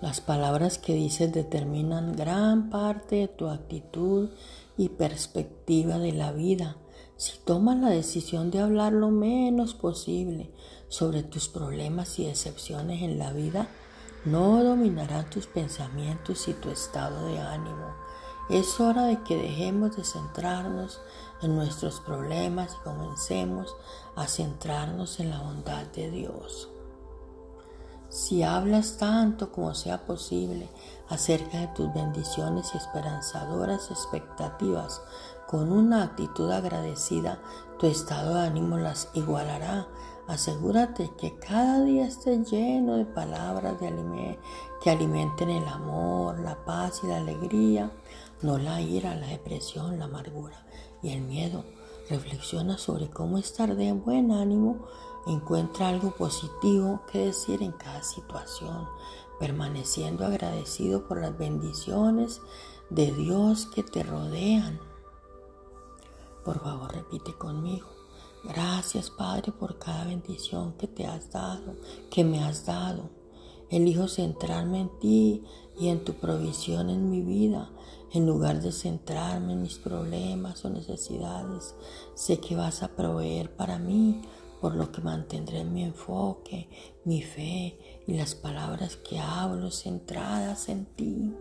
Las palabras que dices determinan gran parte de tu actitud y perspectiva de la vida. Si tomas la decisión de hablar lo menos posible sobre tus problemas y decepciones en la vida, no dominarán tus pensamientos y tu estado de ánimo. Es hora de que dejemos de centrarnos en nuestros problemas y comencemos a centrarnos en la bondad de Dios. Si hablas tanto como sea posible acerca de tus bendiciones y esperanzadoras expectativas con una actitud agradecida, tu estado de ánimo las igualará. Asegúrate que cada día esté lleno de palabras de que alimenten el amor, la paz y la alegría, no la ira, la depresión, la amargura y el miedo. Reflexiona sobre cómo estar de buen ánimo Encuentra algo positivo que decir en cada situación, permaneciendo agradecido por las bendiciones de Dios que te rodean. Por favor, repite conmigo. Gracias, Padre, por cada bendición que te has dado, que me has dado. Elijo centrarme en ti y en tu provisión en mi vida, en lugar de centrarme en mis problemas o necesidades. Sé que vas a proveer para mí por lo que mantendré mi enfoque, mi fe y las palabras que hablo centradas en ti.